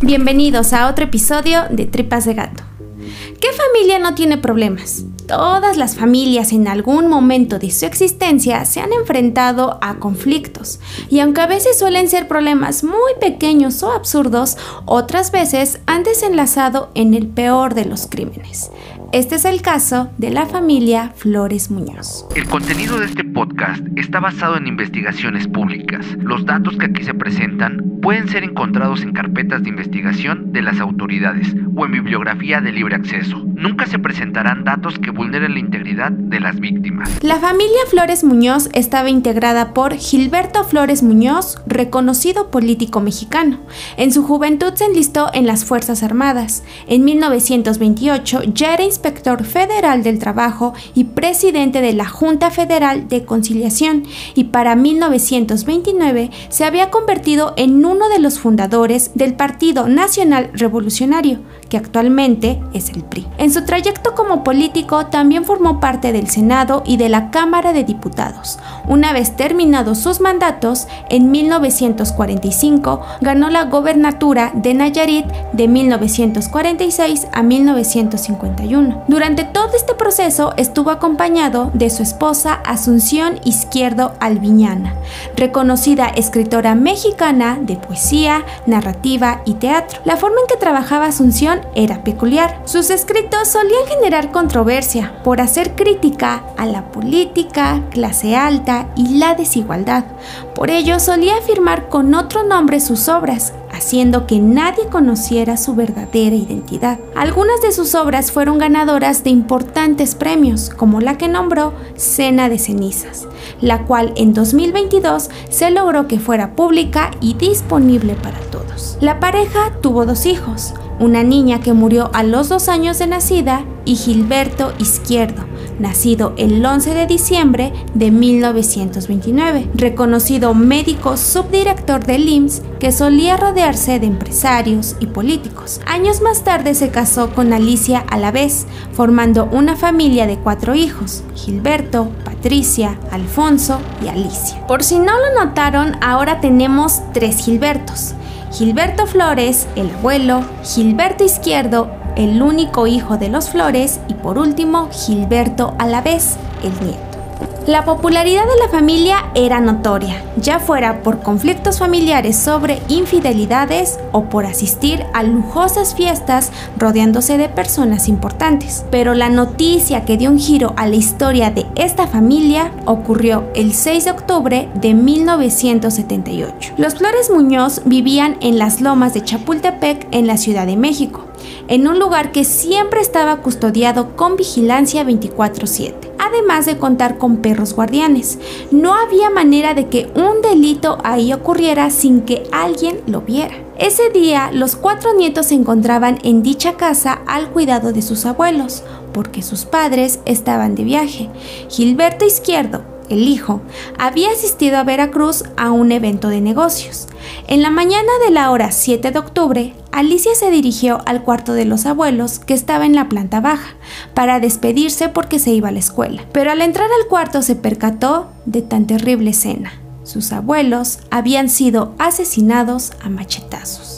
Bienvenidos a otro episodio de Tripas de Gato. ¿Qué familia no tiene problemas? Todas las familias en algún momento de su existencia se han enfrentado a conflictos y aunque a veces suelen ser problemas muy pequeños o absurdos, otras veces han desenlazado en el peor de los crímenes. Este es el caso de la familia Flores Muñoz. El contenido de este podcast está basado en investigaciones públicas. Los datos que aquí se presentan pueden ser encontrados en carpetas de investigación de las autoridades o en bibliografía de libre acceso. Nunca se presentarán datos que vulneren la integridad de las víctimas. La familia Flores Muñoz estaba integrada por Gilberto Flores Muñoz, reconocido político mexicano. En su juventud se enlistó en las Fuerzas Armadas. En 1928 ya era inspector federal del trabajo y presidente de la Junta Federal de Conciliación y para 1929 se había convertido en uno de los fundadores del Partido Nacional Revolucionario, que actualmente es el PRI. En su trayecto como político también formó parte del Senado y de la Cámara de Diputados. Una vez terminados sus mandatos, en 1945 ganó la gobernatura de Nayarit de 1946 a 1951 durante todo este proceso estuvo acompañado de su esposa Asunción Izquierdo Alviñana, reconocida escritora mexicana de poesía, narrativa y teatro. La forma en que trabajaba Asunción era peculiar. Sus escritos solían generar controversia por hacer crítica a la política, clase alta y la desigualdad. Por ello solía afirmar con otro nombre sus obras, haciendo que nadie conociera su verdadera identidad. Algunas de sus obras fueron ganadoras de importantes premios, como la que nombró Cena de Cenizas, la cual en 2022 se logró que fuera pública y disponible para todos. La pareja tuvo dos hijos, una niña que murió a los dos años de nacida y Gilberto Izquierdo, nacido el 11 de diciembre de 1929, reconocido médico subdirector del IMSS que solía rodearse de empresarios y políticos. Años más tarde se casó con Alicia Alavés, formando una familia de cuatro hijos, Gilberto, Patricia, Alfonso y Alicia. Por si no lo notaron, ahora tenemos tres Gilbertos. Gilberto Flores, el abuelo, Gilberto Izquierdo, el único hijo de los Flores y por último Gilberto Alavés, el nieto. La popularidad de la familia era notoria, ya fuera por conflictos familiares sobre infidelidades o por asistir a lujosas fiestas rodeándose de personas importantes. Pero la noticia que dio un giro a la historia de esta familia ocurrió el 6 de octubre de 1978. Los Flores Muñoz vivían en las lomas de Chapultepec en la Ciudad de México, en un lugar que siempre estaba custodiado con vigilancia 24/7 además de contar con perros guardianes. No había manera de que un delito ahí ocurriera sin que alguien lo viera. Ese día los cuatro nietos se encontraban en dicha casa al cuidado de sus abuelos, porque sus padres estaban de viaje. Gilberto Izquierdo, el hijo, había asistido a Veracruz a un evento de negocios. En la mañana de la hora 7 de octubre, Alicia se dirigió al cuarto de los abuelos, que estaba en la planta baja, para despedirse porque se iba a la escuela. Pero al entrar al cuarto se percató de tan terrible escena. Sus abuelos habían sido asesinados a machetazos.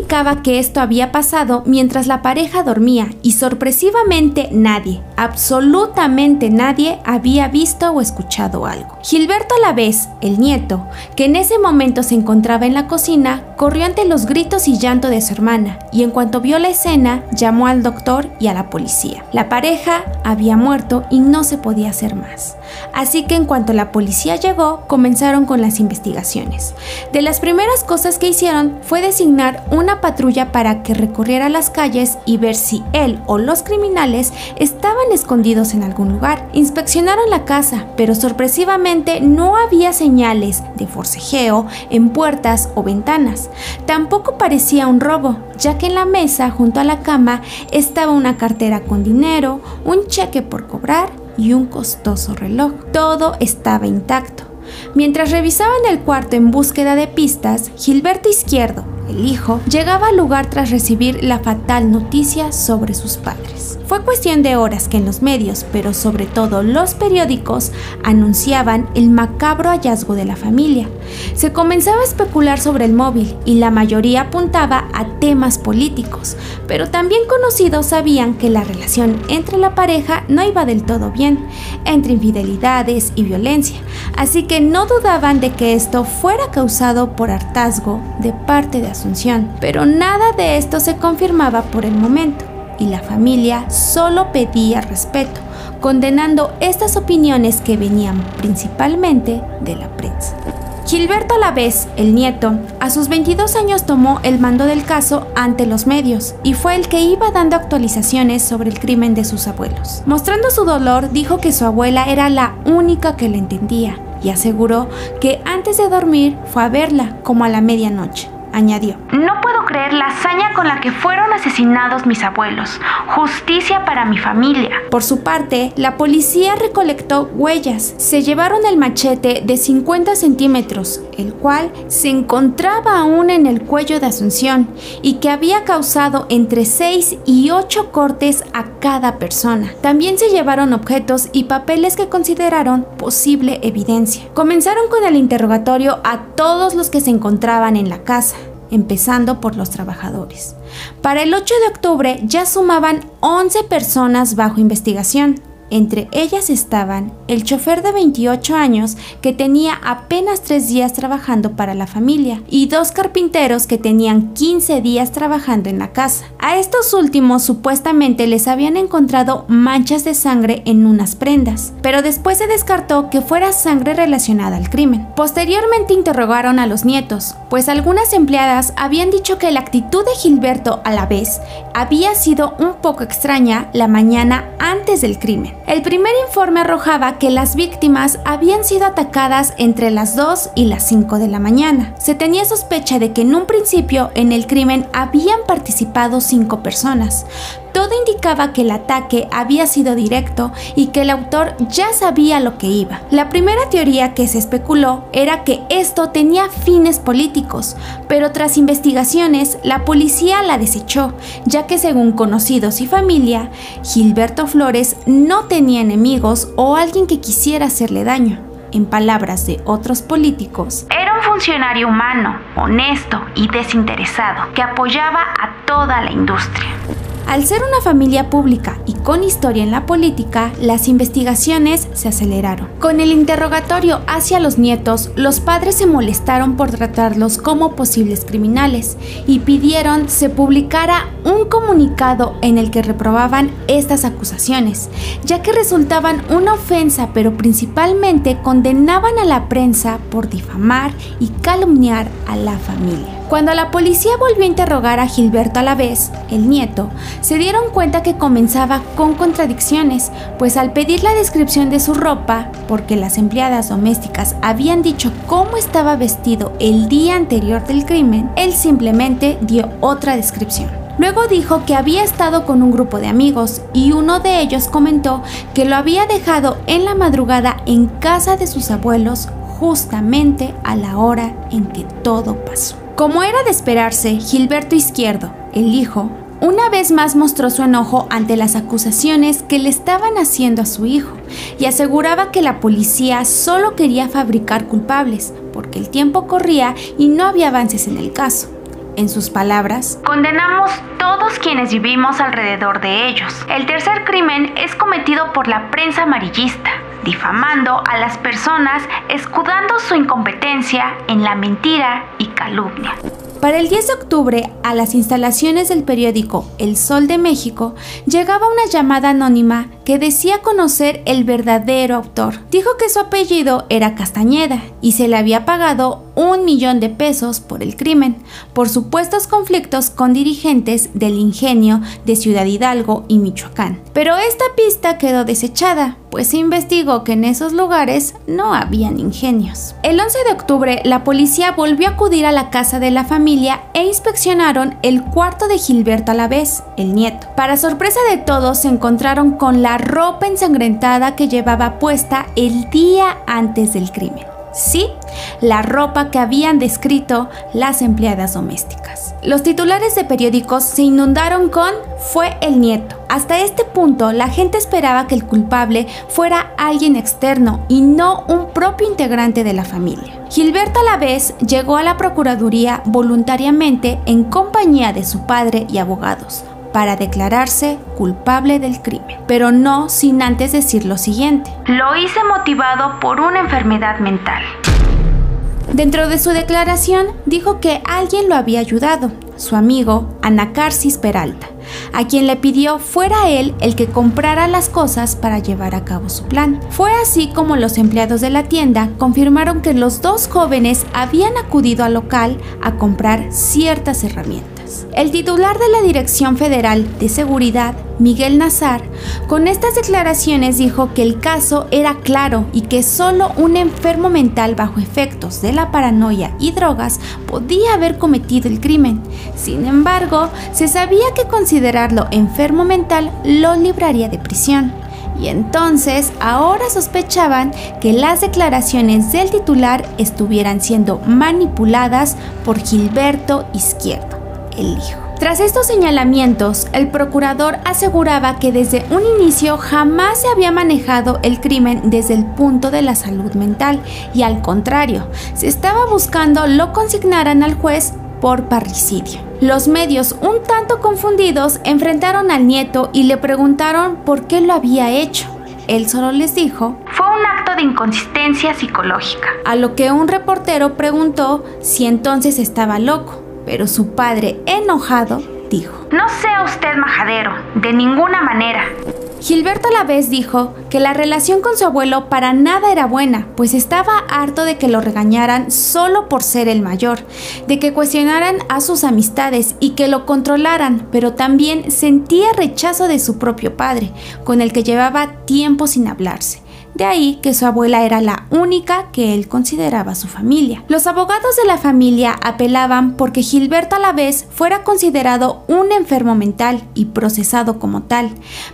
Indicaba que esto había pasado mientras la pareja dormía y sorpresivamente nadie, absolutamente nadie, había visto o escuchado algo. Gilberto a la vez, el nieto, que en ese momento se encontraba en la cocina, corrió ante los gritos y llanto de su hermana y en cuanto vio la escena llamó al doctor y a la policía. La pareja había muerto y no se podía hacer más. Así que en cuanto la policía llegó, comenzaron con las investigaciones. De las primeras cosas que hicieron fue designar una patrulla para que recorriera las calles y ver si él o los criminales estaban escondidos en algún lugar. Inspeccionaron la casa, pero sorpresivamente no había señales de forcejeo en puertas o ventanas. Tampoco parecía un robo, ya que en la mesa junto a la cama estaba una cartera con dinero, un cheque por cobrar y un costoso reloj. Todo estaba intacto. Mientras revisaban el cuarto en búsqueda de pistas, Gilberto Izquierdo, el hijo, llegaba al lugar tras recibir la fatal noticia sobre sus padres. Fue cuestión de horas que en los medios, pero sobre todo los periódicos, anunciaban el macabro hallazgo de la familia. Se comenzaba a especular sobre el móvil y la mayoría apuntaba a temas políticos, pero también conocidos sabían que la relación entre la pareja no iba del todo bien, entre infidelidades y violencia, así que no dudaban de que esto fuera causado por hartazgo de parte de Pero nada de esto se confirmaba por el momento y la familia solo pedía respeto, condenando estas opiniones que venían principalmente de la prensa. Gilberto Alavés, el nieto, a sus 22 años tomó el mando del caso ante los medios y fue el que iba dando actualizaciones sobre el crimen de sus abuelos. Mostrando su dolor, dijo que su abuela era la única que le entendía y aseguró que antes de dormir fue a verla como a la medianoche. Añadió, No puedo creer la hazaña con la que fueron asesinados mis abuelos. Justicia para mi familia. Por su parte, la policía recolectó huellas. Se llevaron el machete de 50 centímetros, el cual se encontraba aún en el cuello de Asunción y que había causado entre 6 y 8 cortes a cada persona. También se llevaron objetos y papeles que consideraron posible evidencia. Comenzaron con el interrogatorio a todos los que se encontraban en la casa empezando por los trabajadores. Para el 8 de octubre ya sumaban 11 personas bajo investigación, entre ellas estaban el chofer de 28 años que tenía apenas tres días trabajando para la familia y dos carpinteros que tenían 15 días trabajando en la casa. A estos últimos supuestamente les habían encontrado manchas de sangre en unas prendas, pero después se descartó que fuera sangre relacionada al crimen. Posteriormente interrogaron a los nietos, pues algunas empleadas habían dicho que la actitud de Gilberto a la vez había sido un poco extraña la mañana antes del crimen. El primer informe arrojaba que las víctimas habían sido atacadas entre las 2 y las 5 de la mañana. Se tenía sospecha de que en un principio en el crimen habían participado 5 personas, todo indicaba que el ataque había sido directo y que el autor ya sabía lo que iba. La primera teoría que se especuló era que esto tenía fines políticos, pero tras investigaciones la policía la desechó, ya que según conocidos y familia, Gilberto Flores no tenía enemigos o alguien que quisiera hacerle daño. En palabras de otros políticos, era un funcionario humano, honesto y desinteresado que apoyaba a toda la industria. Al ser una familia pública y con historia en la política, las investigaciones se aceleraron. Con el interrogatorio hacia los nietos, los padres se molestaron por tratarlos como posibles criminales y pidieron se publicara un comunicado en el que reprobaban estas acusaciones, ya que resultaban una ofensa, pero principalmente condenaban a la prensa por difamar y calumniar a la familia. Cuando la policía volvió a interrogar a Gilberto a la vez, el nieto, se dieron cuenta que comenzaba con contradicciones, pues al pedir la descripción de su ropa, porque las empleadas domésticas habían dicho cómo estaba vestido el día anterior del crimen, él simplemente dio otra descripción. Luego dijo que había estado con un grupo de amigos y uno de ellos comentó que lo había dejado en la madrugada en casa de sus abuelos justamente a la hora en que todo pasó. Como era de esperarse, Gilberto Izquierdo, el hijo, una vez más mostró su enojo ante las acusaciones que le estaban haciendo a su hijo y aseguraba que la policía solo quería fabricar culpables porque el tiempo corría y no había avances en el caso. En sus palabras, condenamos todos quienes vivimos alrededor de ellos. El tercer crimen es cometido por la prensa amarillista, difamando a las personas, escudando su incompetencia en la mentira y calumnia. Para el 10 de octubre, a las instalaciones del periódico El Sol de México llegaba una llamada anónima que decía conocer el verdadero autor. Dijo que su apellido era Castañeda y se le había pagado un millón de pesos por el crimen, por supuestos conflictos con dirigentes del ingenio de Ciudad Hidalgo y Michoacán. Pero esta pista quedó desechada, pues se investigó que en esos lugares no habían ingenios. El 11 de octubre, la policía volvió a acudir a la casa de la familia e inspeccionaron el cuarto de Gilberto Alavés, el nieto. Para sorpresa de todos, se encontraron con la ropa ensangrentada que llevaba puesta el día antes del crimen. Sí, la ropa que habían descrito las empleadas domésticas. Los titulares de periódicos se inundaron con fue el nieto. Hasta este punto, la gente esperaba que el culpable fuera alguien externo y no un propio integrante de la familia. Gilberto a la vez llegó a la Procuraduría voluntariamente en compañía de su padre y abogados para declararse culpable del crimen, pero no sin antes decir lo siguiente. Lo hice motivado por una enfermedad mental. Dentro de su declaración dijo que alguien lo había ayudado, su amigo Anacarsis Peralta, a quien le pidió fuera él el que comprara las cosas para llevar a cabo su plan. Fue así como los empleados de la tienda confirmaron que los dos jóvenes habían acudido al local a comprar ciertas herramientas. El titular de la Dirección Federal de Seguridad, Miguel Nazar, con estas declaraciones dijo que el caso era claro y que solo un enfermo mental bajo efectos de la paranoia y drogas podía haber cometido el crimen. Sin embargo, se sabía que considerarlo enfermo mental lo libraría de prisión. Y entonces ahora sospechaban que las declaraciones del titular estuvieran siendo manipuladas por Gilberto Izquierdo el hijo. Tras estos señalamientos, el procurador aseguraba que desde un inicio jamás se había manejado el crimen desde el punto de la salud mental y al contrario, se estaba buscando lo consignaran al juez por parricidio. Los medios, un tanto confundidos, enfrentaron al nieto y le preguntaron por qué lo había hecho. Él solo les dijo, fue un acto de inconsistencia psicológica. A lo que un reportero preguntó si entonces estaba loco pero su padre, enojado, dijo, No sea usted majadero, de ninguna manera. Gilberto a la vez dijo que la relación con su abuelo para nada era buena, pues estaba harto de que lo regañaran solo por ser el mayor, de que cuestionaran a sus amistades y que lo controlaran, pero también sentía rechazo de su propio padre, con el que llevaba tiempo sin hablarse. De ahí que su abuela era la única que él consideraba su familia. Los abogados de la familia apelaban porque Gilberto a la vez fuera considerado un enfermo mental y procesado como tal,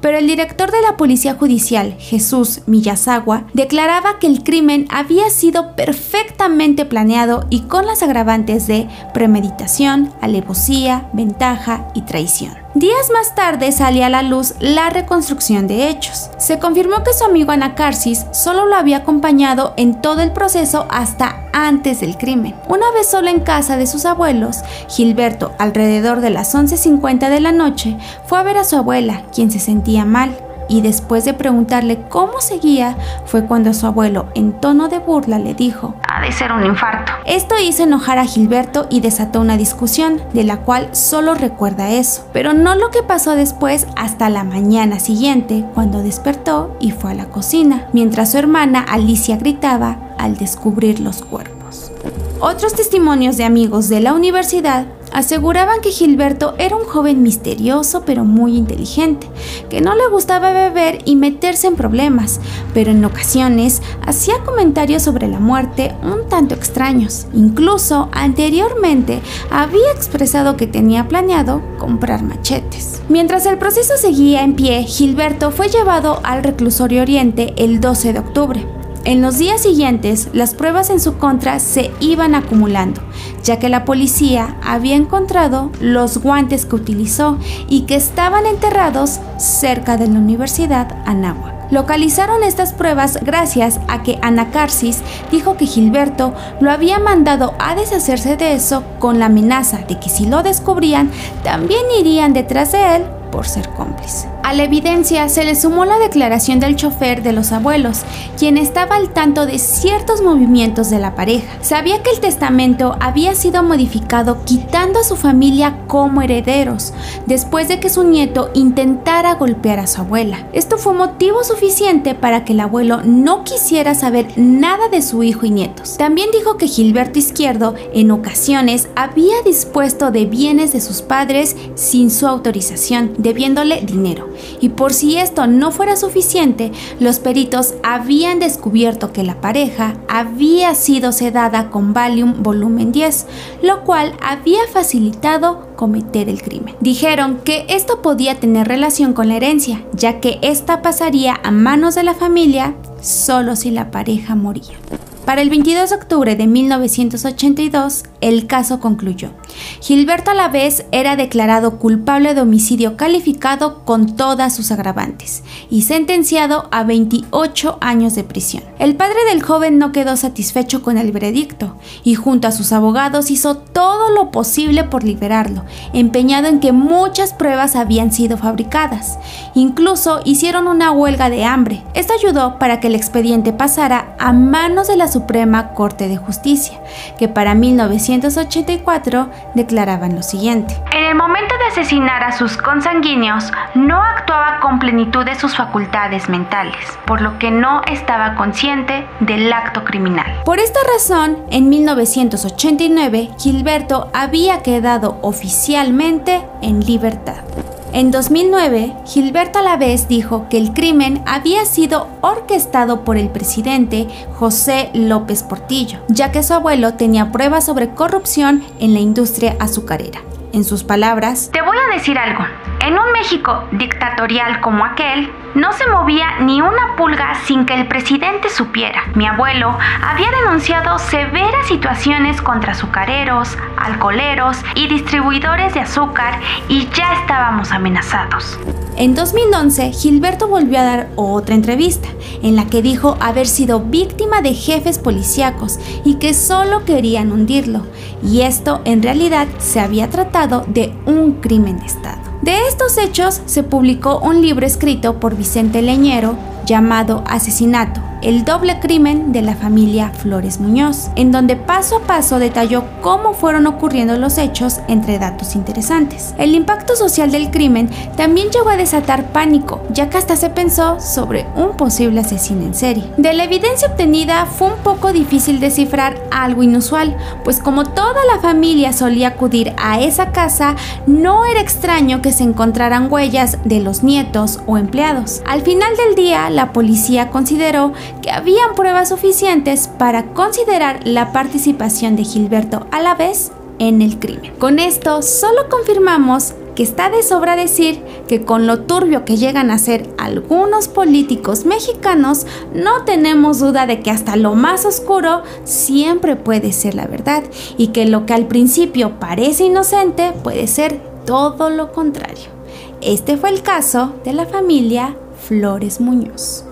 pero el director de la Policía Judicial, Jesús Millasagua, declaraba que el crimen había sido perfectamente planeado y con las agravantes de premeditación, alevosía, ventaja y traición. Días más tarde salía a la luz la reconstrucción de hechos. Se confirmó que su amigo Anacarsis solo lo había acompañado en todo el proceso hasta antes del crimen. Una vez solo en casa de sus abuelos, Gilberto, alrededor de las 11.50 de la noche, fue a ver a su abuela, quien se sentía mal y después de preguntarle cómo seguía, fue cuando su abuelo, en tono de burla, le dijo, ha de ser un infarto. Esto hizo enojar a Gilberto y desató una discusión, de la cual solo recuerda eso, pero no lo que pasó después hasta la mañana siguiente, cuando despertó y fue a la cocina, mientras su hermana Alicia gritaba al descubrir los cuerpos. Otros testimonios de amigos de la universidad aseguraban que Gilberto era un joven misterioso pero muy inteligente, que no le gustaba beber y meterse en problemas, pero en ocasiones hacía comentarios sobre la muerte un tanto extraños. Incluso anteriormente había expresado que tenía planeado comprar machetes. Mientras el proceso seguía en pie, Gilberto fue llevado al reclusorio Oriente el 12 de octubre. En los días siguientes, las pruebas en su contra se iban acumulando, ya que la policía había encontrado los guantes que utilizó y que estaban enterrados cerca de la Universidad Anáhuac. Localizaron estas pruebas gracias a que Anacarsis dijo que Gilberto lo había mandado a deshacerse de eso con la amenaza de que si lo descubrían, también irían detrás de él por ser cómplice. A la evidencia se le sumó la declaración del chofer de los abuelos, quien estaba al tanto de ciertos movimientos de la pareja. Sabía que el testamento había sido modificado quitando a su familia como herederos, después de que su nieto intentara golpear a su abuela. Esto fue motivo suficiente para que el abuelo no quisiera saber nada de su hijo y nietos. También dijo que Gilberto Izquierdo en ocasiones había dispuesto de bienes de sus padres sin su autorización, debiéndole dinero y por si esto no fuera suficiente, los peritos habían descubierto que la pareja había sido sedada con Valium volumen 10, lo cual había facilitado cometer el crimen. Dijeron que esto podía tener relación con la herencia, ya que esta pasaría a manos de la familia solo si la pareja moría. Para el 22 de octubre de 1982, el caso concluyó Gilberto a la vez era declarado culpable de homicidio calificado con todas sus agravantes y sentenciado a 28 años de prisión. El padre del joven no quedó satisfecho con el veredicto y junto a sus abogados hizo todo lo posible por liberarlo, empeñado en que muchas pruebas habían sido fabricadas. Incluso hicieron una huelga de hambre. Esto ayudó para que el expediente pasara a manos de la Suprema Corte de Justicia, que para 1984 declaraban lo siguiente. En el momento de asesinar a sus consanguíneos, no actuaba con plenitud de sus facultades mentales, por lo que no estaba consciente del acto criminal. Por esta razón, en 1989, Gilberto había quedado oficialmente en libertad. En 2009, Gilberto Alavés dijo que el crimen había sido orquestado por el presidente José López Portillo, ya que su abuelo tenía pruebas sobre corrupción en la industria azucarera. En sus palabras, Te voy a decir algo. En un México dictatorial como aquel, no se movía ni una pulga sin que el presidente supiera. Mi abuelo había denunciado severas situaciones contra azucareros, alcoholeros y distribuidores de azúcar y ya estábamos amenazados. En 2011, Gilberto volvió a dar otra entrevista, en la que dijo haber sido víctima de jefes policíacos y que solo querían hundirlo, y esto en realidad se había tratado de un crimen de Estado. De estos hechos se publicó un libro escrito por Vicente Leñero llamado Asesinato, el doble crimen de la familia Flores Muñoz, en donde paso a paso detalló cómo fueron ocurriendo los hechos entre datos interesantes. El impacto social del crimen también llegó a desatar pánico, ya que hasta se pensó sobre un posible asesino en serie. De la evidencia obtenida fue un poco difícil descifrar algo inusual, pues como toda la familia solía acudir a esa casa, no era extraño que se encontraran huellas de los nietos o empleados. Al final del día, la policía consideró que habían pruebas suficientes para considerar la participación de Gilberto a la vez en el crimen. Con esto solo confirmamos que está de sobra decir que con lo turbio que llegan a ser algunos políticos mexicanos, no tenemos duda de que hasta lo más oscuro siempre puede ser la verdad y que lo que al principio parece inocente puede ser todo lo contrario. Este fue el caso de la familia Flores Muñoz.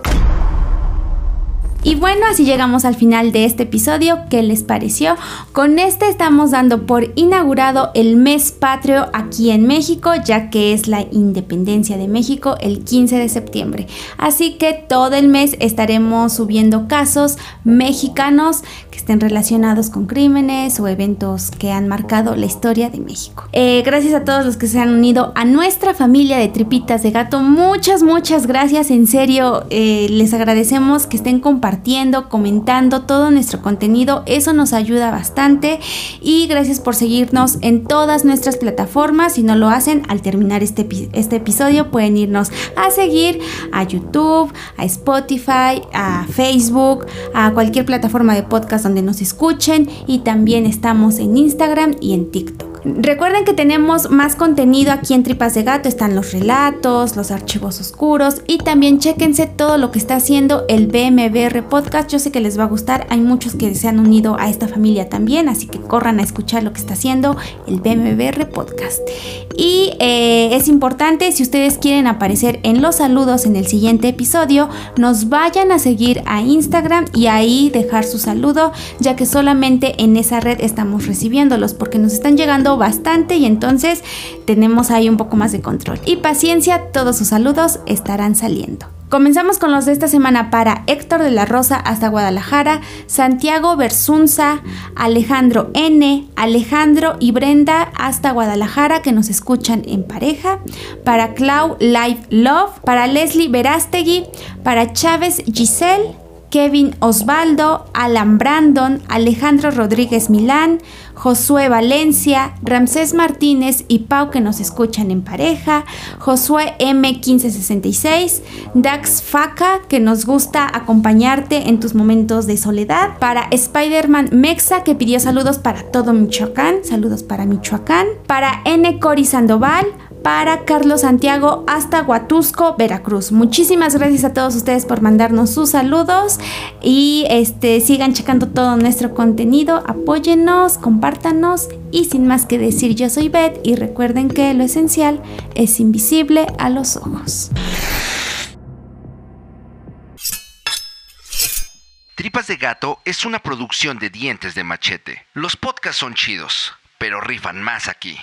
Y bueno, así llegamos al final de este episodio. ¿Qué les pareció? Con este estamos dando por inaugurado el mes patrio aquí en México, ya que es la independencia de México el 15 de septiembre. Así que todo el mes estaremos subiendo casos mexicanos que estén relacionados con crímenes o eventos que han marcado la historia de México. Eh, gracias a todos los que se han unido a nuestra familia de tripitas de gato. Muchas, muchas gracias. En serio, eh, les agradecemos que estén compartiendo compartiendo, comentando todo nuestro contenido. Eso nos ayuda bastante. Y gracias por seguirnos en todas nuestras plataformas. Si no lo hacen, al terminar este, este episodio pueden irnos a seguir a YouTube, a Spotify, a Facebook, a cualquier plataforma de podcast donde nos escuchen. Y también estamos en Instagram y en TikTok. Recuerden que tenemos más contenido aquí en Tripas de Gato. Están los relatos, los archivos oscuros y también chéquense todo lo que está haciendo el BMBR Podcast. Yo sé que les va a gustar. Hay muchos que se han unido a esta familia también, así que corran a escuchar lo que está haciendo el BMBR Podcast. Y eh, es importante, si ustedes quieren aparecer en los saludos en el siguiente episodio, nos vayan a seguir a Instagram y ahí dejar su saludo, ya que solamente en esa red estamos recibiéndolos porque nos están llegando bastante y entonces tenemos ahí un poco más de control. Y paciencia, todos sus saludos estarán saliendo. Comenzamos con los de esta semana para Héctor de la Rosa hasta Guadalajara, Santiago Bersunza, Alejandro N, Alejandro y Brenda hasta Guadalajara que nos escuchan en pareja, para Clau Live Love, para Leslie Verástegui, para Chávez Giselle, Kevin Osvaldo, Alan Brandon, Alejandro Rodríguez Milán, Josué Valencia, Ramsés Martínez y Pau que nos escuchan en pareja, Josué M1566, Dax Faca que nos gusta acompañarte en tus momentos de soledad, para Spider-Man Mexa que pidió saludos para todo Michoacán, saludos para Michoacán, para N. Cori Sandoval, para Carlos Santiago hasta Huatusco, Veracruz. Muchísimas gracias a todos ustedes por mandarnos sus saludos y este sigan checando todo nuestro contenido, apóyennos, compártanos y sin más que decir yo soy Beth y recuerden que lo esencial es invisible a los ojos. Tripas de Gato es una producción de dientes de machete. Los podcasts son chidos, pero rifan más aquí.